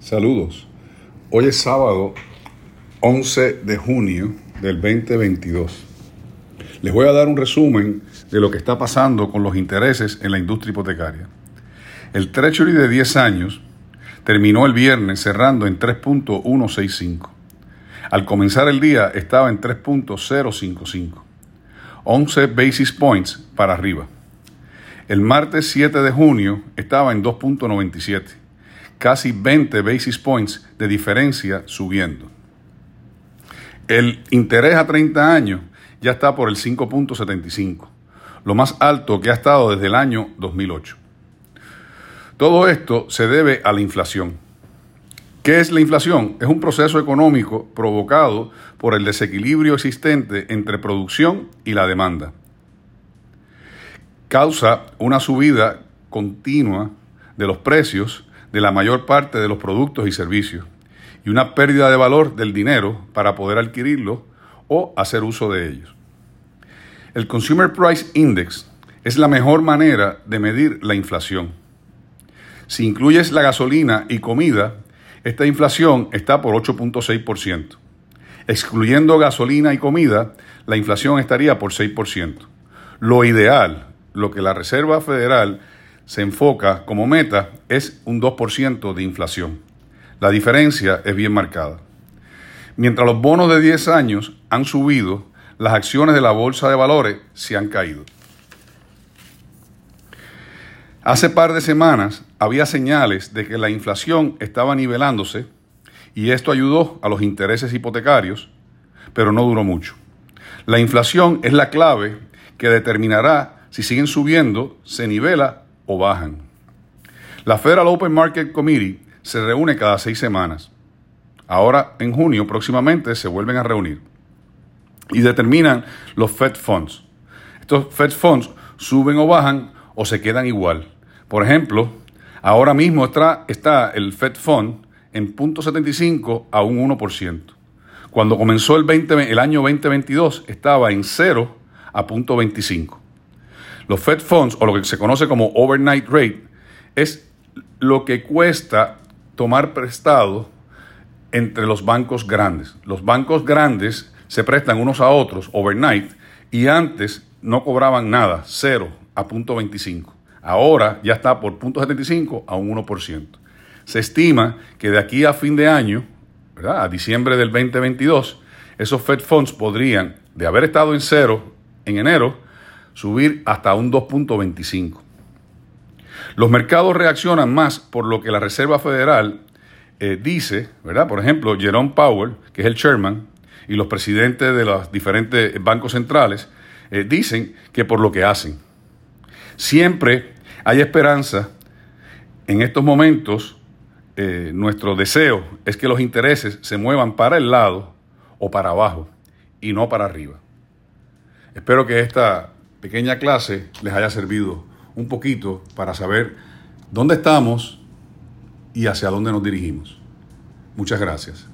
Saludos. Hoy es sábado 11 de junio del 2022. Les voy a dar un resumen de lo que está pasando con los intereses en la industria hipotecaria. El Treasury de 10 años terminó el viernes cerrando en 3.165. Al comenzar el día estaba en 3.055. 11 basis points para arriba. El martes 7 de junio estaba en 2.97, casi 20 basis points de diferencia subiendo. El interés a 30 años ya está por el 5.75, lo más alto que ha estado desde el año 2008. Todo esto se debe a la inflación. ¿Qué es la inflación? Es un proceso económico provocado por el desequilibrio existente entre producción y la demanda causa una subida continua de los precios de la mayor parte de los productos y servicios y una pérdida de valor del dinero para poder adquirirlo o hacer uso de ellos. El Consumer Price Index es la mejor manera de medir la inflación. Si incluyes la gasolina y comida, esta inflación está por 8.6%. Excluyendo gasolina y comida, la inflación estaría por 6%. Lo ideal lo que la Reserva Federal se enfoca como meta es un 2% de inflación. La diferencia es bien marcada. Mientras los bonos de 10 años han subido, las acciones de la Bolsa de Valores se han caído. Hace par de semanas había señales de que la inflación estaba nivelándose y esto ayudó a los intereses hipotecarios, pero no duró mucho. La inflación es la clave que determinará si siguen subiendo, se nivela o bajan. La Federal Open Market Committee se reúne cada seis semanas. Ahora, en junio, próximamente, se vuelven a reunir y determinan los Fed Funds. Estos Fed Funds suben o bajan o se quedan igual. Por ejemplo, ahora mismo está, el Fed Fund en 0.75 a un 1%. Cuando comenzó el, 20, el año 2022 estaba en 0 a 0.25. Los Fed Funds, o lo que se conoce como overnight rate, es lo que cuesta tomar prestado entre los bancos grandes. Los bancos grandes se prestan unos a otros overnight y antes no cobraban nada, cero a punto 25. Ahora ya está por punto 75 a un 1%. Se estima que de aquí a fin de año, ¿verdad? a diciembre del 2022, esos Fed Funds podrían, de haber estado en cero en enero, subir hasta un 2.25. Los mercados reaccionan más por lo que la Reserva Federal eh, dice, ¿verdad? Por ejemplo, Jerome Powell, que es el chairman, y los presidentes de los diferentes bancos centrales eh, dicen que por lo que hacen. Siempre hay esperanza. En estos momentos, eh, nuestro deseo es que los intereses se muevan para el lado o para abajo y no para arriba. Espero que esta pequeña clase les haya servido un poquito para saber dónde estamos y hacia dónde nos dirigimos. Muchas gracias.